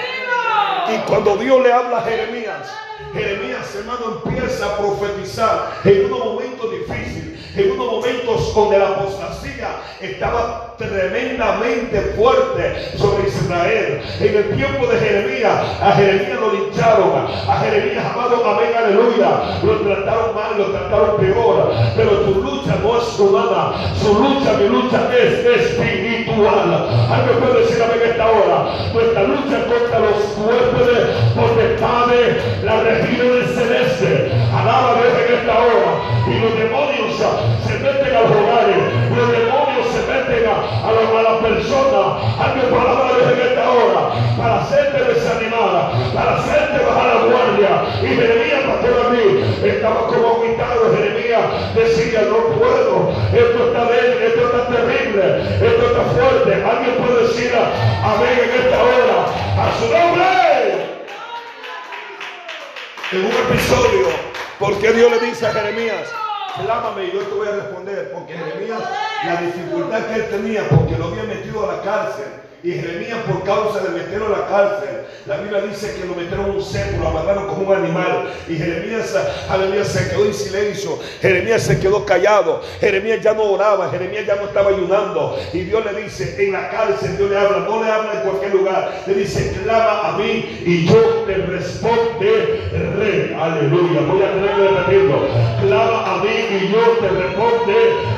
Y cuando Dios le habla a Jeremías, Jeremías, hermano, empieza a profetizar en unos momentos difíciles, en unos momentos donde la apostasía estaba tremendamente fuerte sobre Israel. En el tiempo de Jeremías, a Jeremías lo lincharon, a Jeremías, amado, amén, aleluya, lo trataron mal, lo trataron peor. Pero tu lucha no es humana, su lucha, mi lucha es espiritual. Alguien puede decir amén esta hora. Nuestra lucha contra los fuertes, potestades, la regiones celeste. Alaba a Dios en esta hora. Y los demonios se meten a los hogares. Los demonios se meten a, a, la, persona. Alguien palabra de en esta hora. Para hacerte desanimada. Para hacerte bajar la guardia. Y Jeremías, pastor a mí, estaba como aguitado. Jeremías decía, no puedo. Esto está débil, esto está terrible. Esto está fuerte. Alguien puede decir amén en esta hora. A su nombre en un episodio, porque Dios le dice a Jeremías, clámame y yo te voy a responder, porque Jeremías, la dificultad que él tenía, porque lo había metido a la cárcel, y Jeremías por causa de meterlo a la cárcel, la Biblia dice que lo metieron un cepo, lo amarraron como un animal. Y Jeremías, aleluya, se quedó en silencio. Jeremías se quedó callado. Jeremías ya no oraba. Jeremías ya no estaba ayudando. Y Dios le dice, en la cárcel Dios le habla. No le habla en cualquier lugar. Le dice, clama a mí y yo te responderé. Aleluya. Voy a tener que repetirlo. Clama a mí y yo te responderé.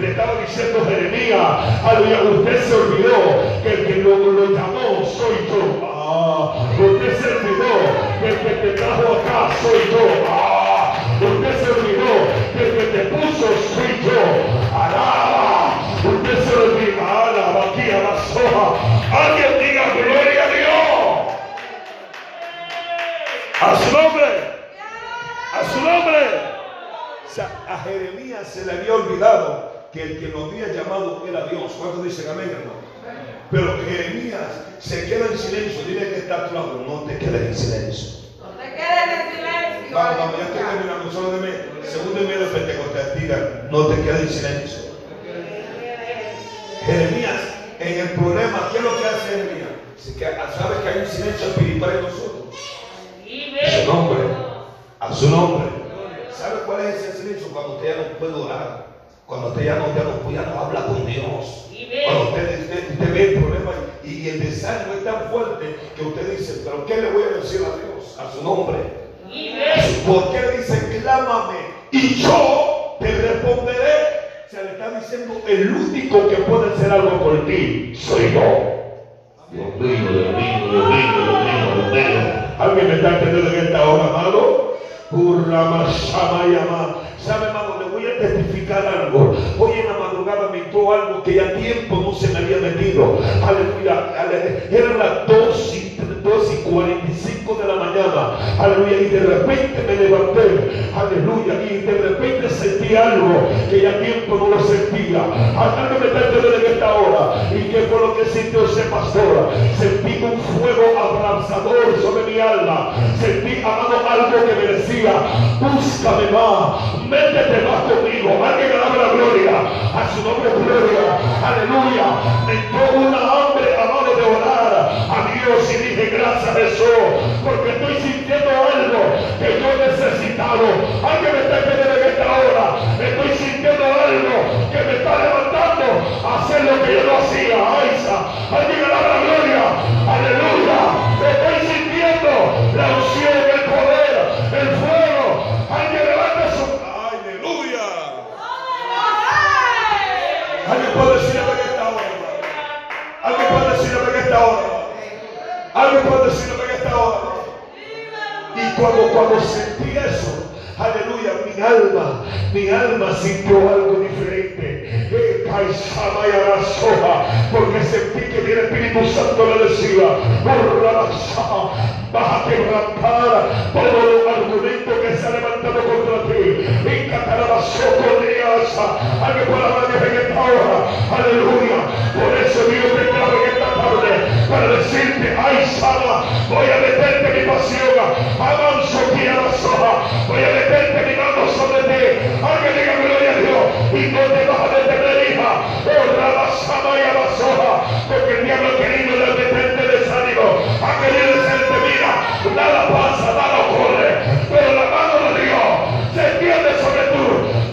Le estaba diciendo Jeremías, aleluya, usted se olvidó el que lo, lo llamó soy yo. Ah, usted servidor, el que te trajo acá soy yo. Ah, usted servidor, el que te puso soy yo. Alaba, usted servidor, alaba aquí a la soja. Alguien diga gloria a Dios. A su nombre, a su nombre. O sea, a Jeremías se le había olvidado que el que lo había llamado era Dios. ¿Cuántos dicen amén, hermano? Pero Jeremías se queda en silencio. Dile que está a tu lado. No te quedes en silencio. No te quedes en silencio. Vamos, vamos, ya estoy terminando. Solo deme segundo y medio Pentecostés. Diga, no te quedes en silencio. Jeremías, en el problema, ¿qué es lo que hace Jeremías? Sabe que hay un silencio espiritual en nosotros. A su nombre. A su nombre. ¿Sabe cuál es ese silencio? Cuando usted ya no puede orar. Cuando usted ya no, ya no, ya no habla con Dios. Cuando usted, usted, usted ve el problema y, y el desánimo es tan fuerte que usted dice, pero ¿qué le voy a decir a Dios? A su nombre. ¿Por qué dice, clámame y yo te responderé? Se le está diciendo, el único que puede hacer algo por ti soy yo. Dios mío, Dios mío, Dios mío, Dios mío, Dios mío. ¿Alguien me está entendiendo en esta hora, amado? ¿Sabe, hermano? Le voy a testificar algo. Hoy en la madrugada me entró algo que ya tiempo no se me había metido. Aleluya. Eran las 2 y, 2 y 45 de la mañana. Aleluya. Y de repente me levanté. Aleluya. Y de repente sentí algo que ya tiempo no lo sentía. Alguien me está entendiendo en esta hora. ¿Y qué fue lo que sintió ese pastor? Sentí un fuego abrasador sobre mi alma. Sentí, amado, algo que me decía, búscame más, métete más conmigo. Alguien que dame la gloria. A su nombre gloria. Aleluya. Me entró una hambre, amado, de orar Dios y dije, gracias Jesús, porque estoy sintiendo algo que yo he necesitado. Alguien me está pidiendo cuando, cuando sentí eso, aleluya, mi alma, mi alma sintió algo diferente. Eh, Porque sentí que mi Espíritu Santo le decía, "Borrabaza, vas a quebrantar todo el argumento que se ha levantado contra ti. Y Alguien puede hablar en esta hora. Aleluya. Por eso Dios te tarde para decirte, ay Sama, voy a meterte mi pasión. Avanzo aquí a la soja. Voy a meterte mi mano sobre ti. Alguien diga gloria a Dios. Y no te vas a detener, hija. Oh, la Sama y a la soja. Porque el diablo ha querido meterte desánimo. Ha querido decirte, mira, nada pasa, nada ocurre. Pero la mano de Dios se extiende sobre tu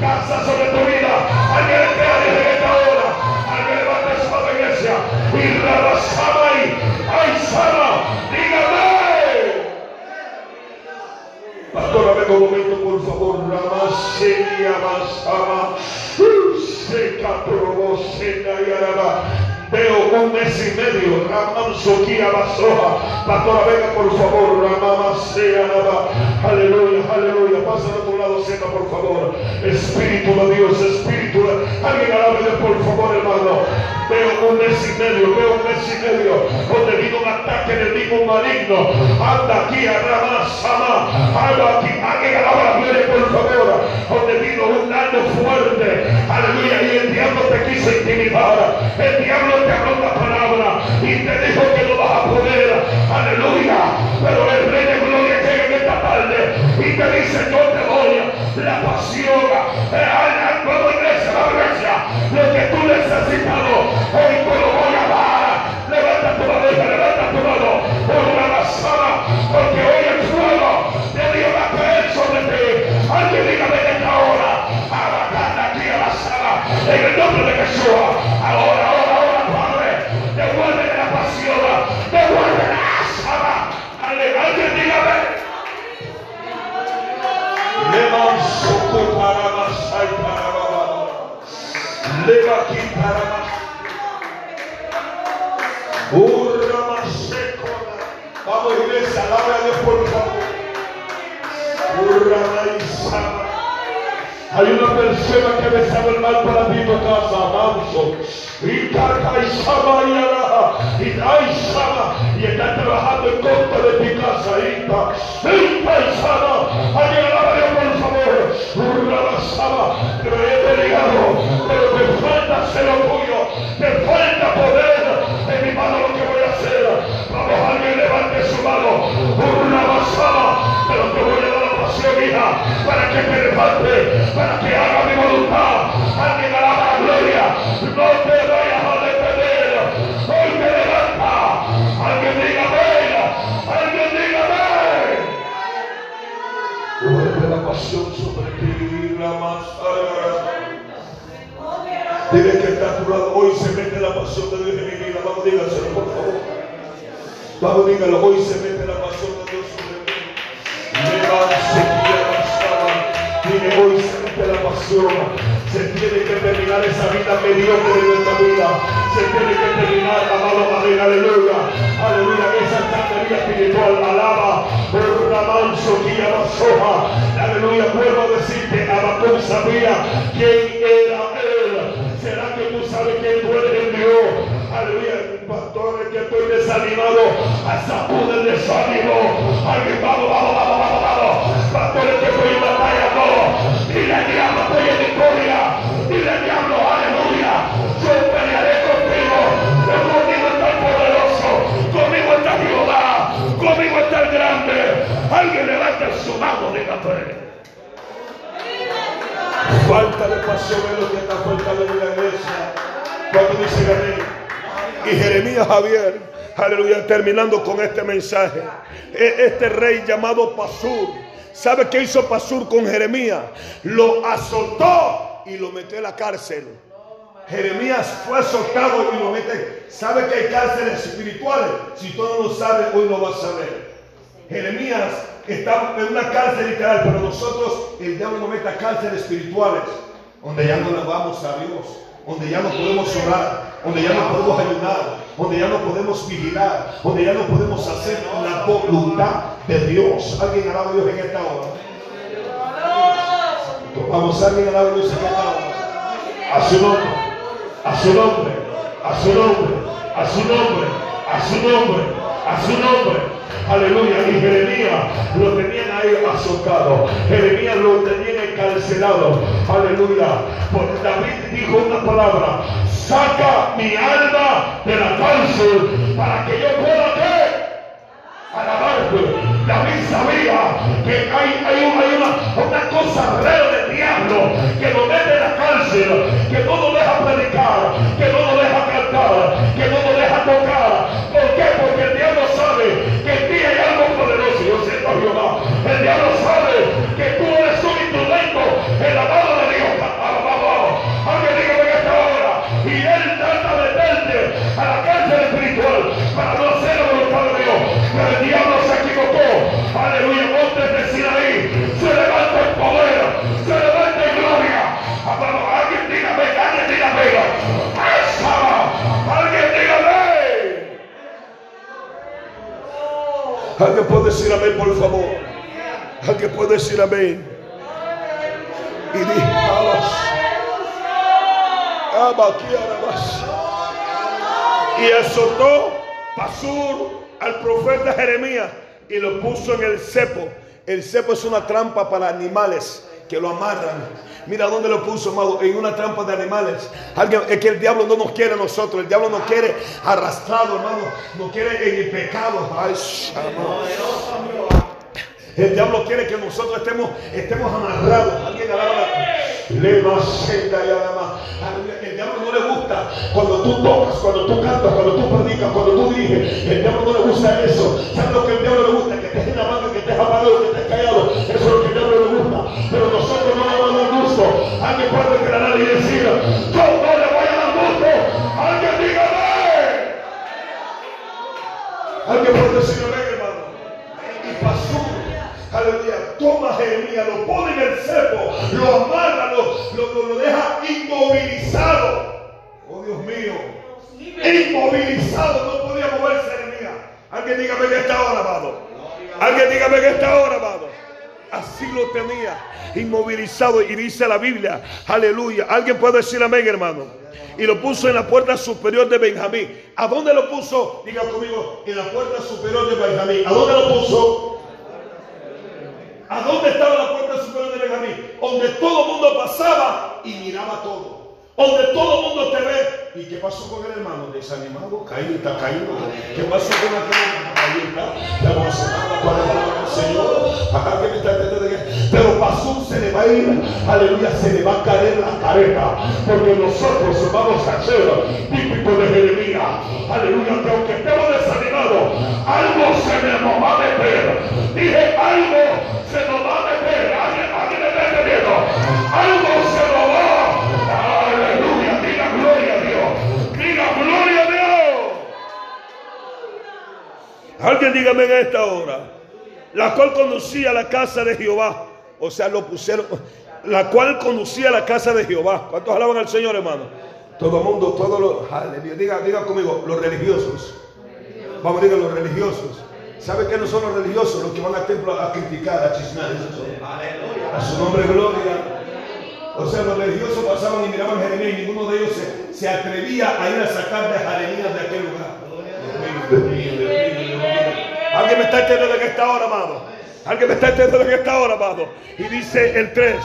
casa, sobre tu vida. Alguien crea en esta hora. Alguien levanta su iglesia. Y la Sama, dígame. Pastora, venga un momento, por favor. Ramasenia Masama. Seca probosena y araba. Veo un mes y medio. Ramansoquía Basoja. Pastora, venga por favor. Ramamasea Araba. Aleluya, aleluya. Pasa a otro lado, cena, por favor. Espíritu de Dios, Espíritu. Alguien alábele, por favor, un mes y medio, veo un mes y medio. Donde vino un ataque enemigo maligno. Anda aquí a Ramasama. Anda aquí. Alguien alaba la por favor. Donde vino un daño fuerte. Aleluya. Y el diablo te quiso intimidar. El diablo te habló una palabra y te dijo que no vas a poder. Aleluya. Pero el rey de gloria llega en esta tarde y te dice, yo te la pasión. Eh, Vamos iglesia, la Lo que tú necesitado, hoy te lo voy a dar. Levanta tu mano, levanta tu mano. Por la basada, porque hoy el fuego de Dios va a caer sobre ti. Alguien dígame en esta hora. Abacanda aquí a la sala. En el nombre de Jesús. Ahora, ahora, ahora, Padre. Devuelve la pasión. Devuelve la sala. Alguien dígame. Levan soco para masai para. Leva aquí para mas. Urra maseco. Vamos iglesia, alaba a Dios por favor. Urra maizama. Hay una persona que me sabe el mal para ti tu casa, manso. Y caca y sama y araja. Y ay sama. Está trabajando en contra de ti casa, Ita. Ita y sama. Alguien alaba por favor. basaba, pero he peleado, pero falta ser orgullo, te falta poder. En mi mano lo que voy a hacer. Vamos, alguien levante su mano. Una basaba, pero te voy a dar la pasión, hija, para que te levante, para que haga mi voluntad. Alguien la pasión de Dios en mi vida. Vamos, dígaselo, por favor. Vamos, dígalo. Hoy se mete la pasión de Dios sobre mí. Dile, hoy se mete la pasión. Se tiene que terminar esa vida mediocre de nuestra vida. Se tiene que terminar, amado Padre, aleluya. Aleluya, esa vida espiritual. Alaba, por una manso, guía la soja. Aleluya, vuelvo a decirte, Abacón sabía quién era Aleluya, pastores que estoy desanimado, hasta pude el desánimo. Alguien, vamos, vamos, vamos, vamos, vamos. Pastores que estoy en batalla, todo. Dile al diablo, estoy en victoria. Dile al diablo, aleluya. Yo pelearé contigo. Pero conmigo está el poderoso. Conmigo está Jehová. Conmigo está el grande. Alguien levanta su mano, diga fe. Falta de pasión es lo que está faltando en la iglesia. Cuando dice amén. Y Jeremías Javier, aleluya, terminando con este mensaje. E- Este rey llamado Pasur, ¿sabe qué hizo Pasur con Jeremías? Lo azotó y lo metió en la cárcel. Jeremías fue azotado y lo mete. ¿Sabe que hay cárceles espirituales? Si tú no lo sabes, hoy lo vas a saber. Jeremías está en una cárcel literal, pero nosotros, el diablo nos mete a cárceles espirituales, donde ya no le vamos a Dios, donde ya no podemos orar, donde ya no podemos ayudar, donde ya no podemos vigilar, donde ya no podemos hacer la voluntad de Dios. ¿Alguien alaba a Dios en esta hora? Vamos, alguien alaba a Dios en esta hora. A su nombre, a su nombre, a su nombre, a su nombre, a su nombre, a su nombre. Aleluya. Y Jeremías lo tenían ahí azotado. Jeremías lo tenían encarcelado. Aleluya. Porque David dijo una palabra. Saca mi alma de la cárcel para que yo pueda qué? alabarte. David sabía que hay, hay, hay una, una cosa rara del diablo que lo mete en la cárcel, que no lo deja predicar, que no Alguien puede decir amén, por favor. Alguien puede decir amén. Y di, alas. Aba, aquí, arabas. Y azotó Pasur al profeta Jeremías y lo puso en el cepo. El cepo es una trampa para animales que lo amarran. Mira dónde lo puso, amado, en una trampa de animales. Alguien, es que el diablo no nos quiere a nosotros, el diablo nos quiere arrastrado, hermano, nos quiere en el pecado. Ay. El diablo quiere que nosotros estemos, estemos amarrados. Alguien alaba y alama. Aleluya. El diablo no le gusta cuando tú tocas, cuando tú cantas, cuando tú predicas, cuando tú diriges. El diablo no le gusta eso. ¿Sabes lo que el diablo le gusta? Que estés en la mano, que estés apagado, que estés callado. Eso es lo que el diablo Pero nosotros no le dar gusto. Alguien puede declarar y decir, yo no le voy a dar gusto. Alguien dígame. Alguien puede decir hermano. Y pasó. Aleluya. Toma Jeremías, lo pone en el cepo, lo amarra, lo, lo- lo deja inmovilizado. Oh Dios mío. Inmovilizado, no podía moverse Jeremías. Alguien dígame que está ahora, amado. Alguien dígame que está ahora, amado. Así lo tenía, inmovilizado. Y dice la Biblia, aleluya. Alguien puede decir amén, hermano. Y lo puso en la puerta superior de Benjamín. ¿A dónde lo puso? Diga conmigo, en la puerta superior de Benjamín. ¿A dónde lo puso? ¿A dónde estaba la puerta superior de Benjamín? Donde todo el mundo y miraba todo. Donde todo el mundo te ve. ¿Y qué pasó con el hermano? Desanimado, caído, está caído. ¿Qué pasó con aquel? Ahí está. Nada para el Señor. Acá que me está entendiendo Pero pasó, se le va a ir. Aleluya, se le va a caer la careta. Porque nosotros vamos a ser típico de Jeremías. Aleluya, que aunque estemos desanimados, algo se nos va a meter. Dije, algo se nos va a meter. Alguien, alguien me está entendiendo. Algo Alguien dígame en esta hora. La cual conducía a la casa de Jehová. O sea, lo pusieron. La cual conducía a la casa de Jehová. ¿Cuántos alaban al Señor, hermano? Todo el mundo, todos los. Aleluya. Diga, diga conmigo, los religiosos. Vamos a decir los religiosos. ¿Sabe qué no son los religiosos? Los que van al templo a criticar, a chisnar. A su nombre, gloria. O sea, los religiosos pasaban y miraban a Jeremías y ninguno de ellos se, atrevía a ir a sacar de Jeremías de aquel lugar. Alguien me está entendiendo de esta hora, amado. Alguien me está entendiendo de esta hora, amado. Y dice el 3.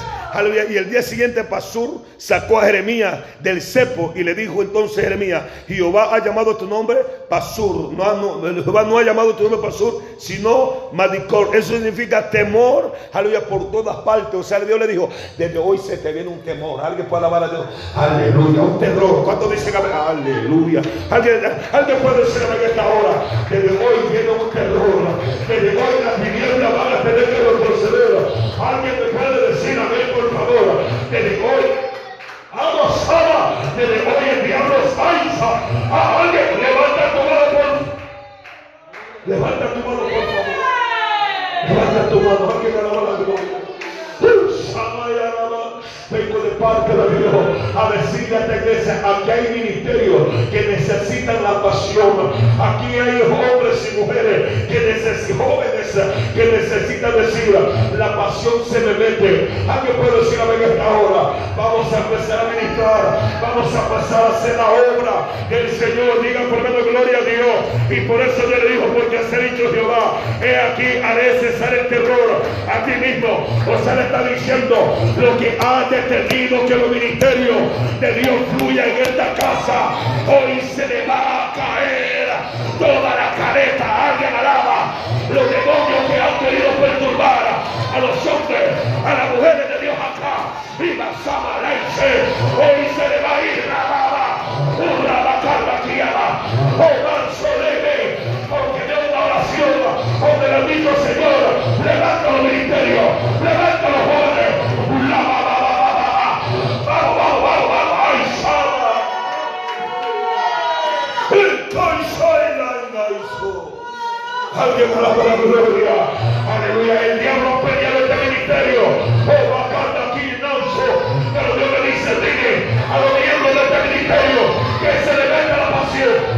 Y el día siguiente Pasur sacó a Jeremías del cepo y le dijo entonces Jeremías, Jehová ha llamado tu nombre Pasur. No, Jehová no ha llamado tu nombre Pasur, sino Madicor. Eso significa temor, aleluya, por todas partes. O sea, Dios le dijo, desde hoy se te viene un temor. Alguien puede alabar a Dios. Aleluya, un terror. ¿Cuántos dicen aleluya? Alguien, alguien puede decir en esta hora, desde hoy viene un terror. Desde hoy las viviendas van tener que retroceder. Alguien me puede decir amén por favor, desde hoy, abrazada, desde hoy el diablo salsa a alguien, levanta tu mano por levanta tu mano por favor, levanta tu mano, alguien alaba la gloria. Vengo de parte de Dios a decirle a esta iglesia, aquí hay ministerios que necesitan la pasión. Aquí hay hombres y mujeres que necesitan, jóvenes que necesitan decir, la pasión se me mete. Alguien puede decir a ver esta hora, vamos a empezar a ministrar, vamos a pasar a hacer la obra del Señor. Diga por menos gloria a Dios. Y por eso yo le digo, porque ha dicho Jehová, he aquí haré cesar el terror a ti mismo. O sea, le está diciendo lo que ha de detenido que los ministerios de Dios fluya en esta casa. Hoy se le va a caer toda la careta. Alguien alaba los demonios que han querido perturbar a los hombres, a las mujeres de Dios acá. Y hoy se le va a ir manso leve. Porque de una oración donde dicho Señor, levanta los ministerios, levanta los jóvenes, Alguien la gloria. Aleluya. El diablo pelea este ministerio. Oh, aquí. Pero Dios dice, a los miembros de este ministerio que se le la pasión.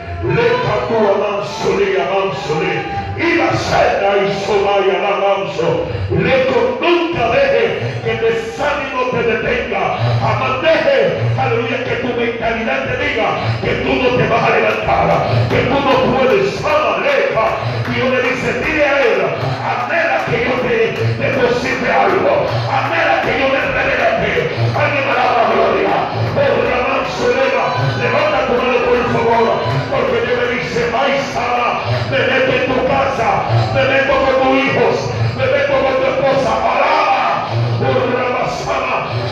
Y la cena y somaya la manso. Leco nunca deje que desánimo te detenga. Jamás deje, aleluya, que tu mentalidad te diga que tú no te vas a levantar. Que tú no puedes. Amaleja. Dios le dice, dile a él, anhela que yo te deposite algo. Anhela que yo me revele a ti. Alguien me me meto en tu casa, me meto con tus hijos, me meto con tu esposa, alaba,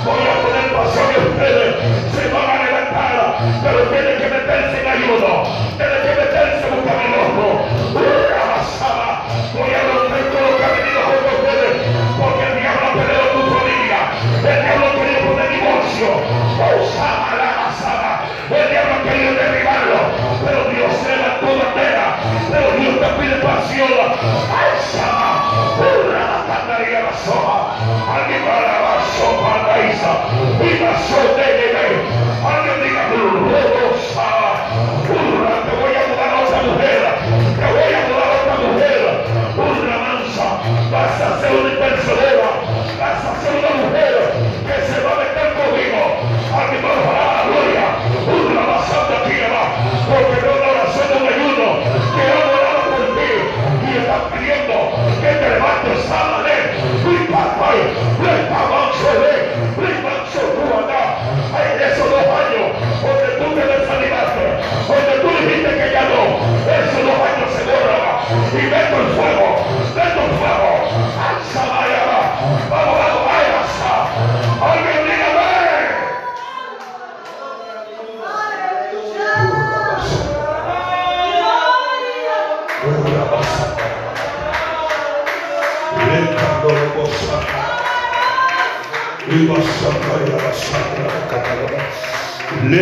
voy a poner pasión en ustedes, se van a levantar, pero tienen que meterse en ayuno, pasión. Alguien va a la sopa la. Y la sopa Alguien diga. Te voy a mudar a otra mujer. Te voy a mudar a otra mujer. ¡Hurra mansa! Vas a ser una impersonera. Vas a ser una mujer hermano, para la gloria. Una basada tierra. Porque no te